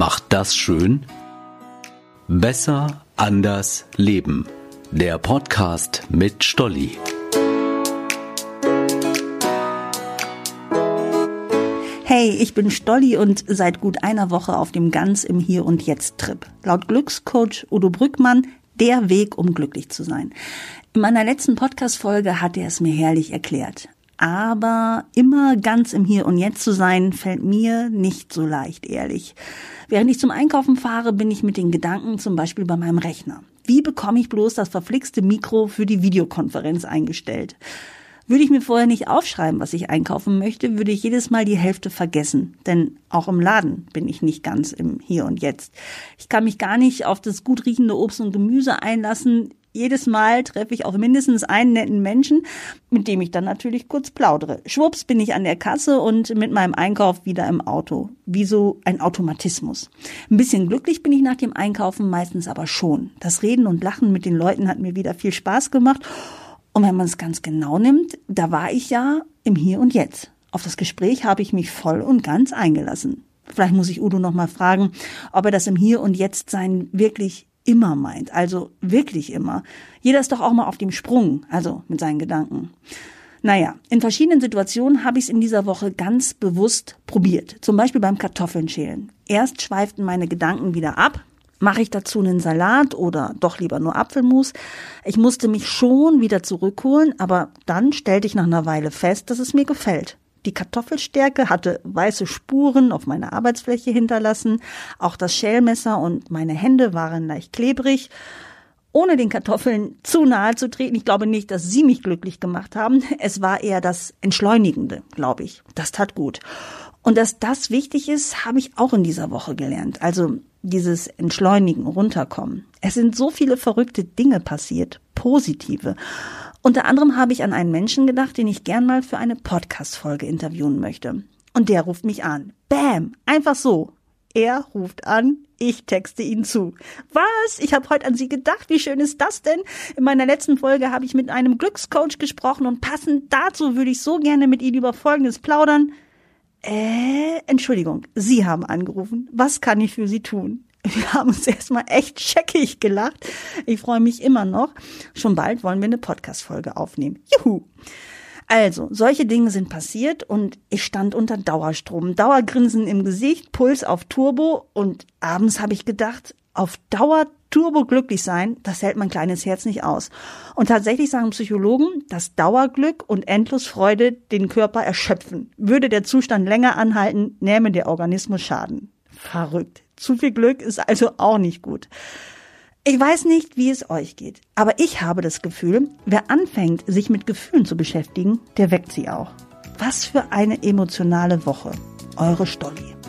macht das schön? Besser, anders, leben. Der Podcast mit Stolli. Hey, ich bin Stolli und seit gut einer Woche auf dem Ganz im Hier und Jetzt Trip. Laut Glückscoach Udo Brückmann der Weg, um glücklich zu sein. In meiner letzten Podcast-Folge hat er es mir herrlich erklärt. Aber immer ganz im Hier und Jetzt zu sein, fällt mir nicht so leicht, ehrlich. Während ich zum Einkaufen fahre, bin ich mit den Gedanken zum Beispiel bei meinem Rechner. Wie bekomme ich bloß das verflixte Mikro für die Videokonferenz eingestellt? Würde ich mir vorher nicht aufschreiben, was ich einkaufen möchte, würde ich jedes Mal die Hälfte vergessen. Denn auch im Laden bin ich nicht ganz im Hier und Jetzt. Ich kann mich gar nicht auf das gut riechende Obst und Gemüse einlassen. Jedes Mal treffe ich auf mindestens einen netten Menschen, mit dem ich dann natürlich kurz plaudere. Schwupps bin ich an der Kasse und mit meinem Einkauf wieder im Auto. Wie so ein Automatismus. Ein bisschen glücklich bin ich nach dem Einkaufen meistens aber schon. Das Reden und Lachen mit den Leuten hat mir wieder viel Spaß gemacht und wenn man es ganz genau nimmt, da war ich ja im Hier und Jetzt. Auf das Gespräch habe ich mich voll und ganz eingelassen. Vielleicht muss ich Udo noch mal fragen, ob er das im Hier und Jetzt sein wirklich immer meint. Also wirklich immer. Jeder ist doch auch mal auf dem Sprung, also mit seinen Gedanken. Naja, in verschiedenen Situationen habe ich es in dieser Woche ganz bewusst probiert. Zum Beispiel beim Kartoffeln schälen. Erst schweiften meine Gedanken wieder ab, Mache ich dazu einen Salat oder doch lieber nur Apfelmus? Ich musste mich schon wieder zurückholen, aber dann stellte ich nach einer Weile fest, dass es mir gefällt. Die Kartoffelstärke hatte weiße Spuren auf meiner Arbeitsfläche hinterlassen. Auch das Schälmesser und meine Hände waren leicht klebrig. Ohne den Kartoffeln zu nahe zu treten, ich glaube nicht, dass sie mich glücklich gemacht haben. Es war eher das Entschleunigende, glaube ich. Das tat gut. Und dass das wichtig ist, habe ich auch in dieser Woche gelernt. Also dieses Entschleunigen, runterkommen. Es sind so viele verrückte Dinge passiert, positive. Unter anderem habe ich an einen Menschen gedacht, den ich gern mal für eine Podcast-Folge interviewen möchte. Und der ruft mich an. Bam! Einfach so. Er ruft an, ich texte ihn zu. Was? Ich habe heute an Sie gedacht. Wie schön ist das denn? In meiner letzten Folge habe ich mit einem Glückscoach gesprochen und passend dazu würde ich so gerne mit Ihnen über Folgendes plaudern. Äh, Entschuldigung, Sie haben angerufen. Was kann ich für Sie tun? Wir haben uns erstmal echt scheckig gelacht. Ich freue mich immer noch. Schon bald wollen wir eine Podcast-Folge aufnehmen. Juhu! Also, solche Dinge sind passiert und ich stand unter Dauerstrom. Dauergrinsen im Gesicht, Puls auf Turbo und abends habe ich gedacht, auf Dauer turbo glücklich sein, das hält mein kleines Herz nicht aus. Und tatsächlich sagen Psychologen, dass Dauerglück und Endlosfreude den Körper erschöpfen. Würde der Zustand länger anhalten, nähme der Organismus Schaden. Verrückt. Zu viel Glück ist also auch nicht gut. Ich weiß nicht, wie es euch geht, aber ich habe das Gefühl, wer anfängt, sich mit Gefühlen zu beschäftigen, der weckt sie auch. Was für eine emotionale Woche. Eure Stolli.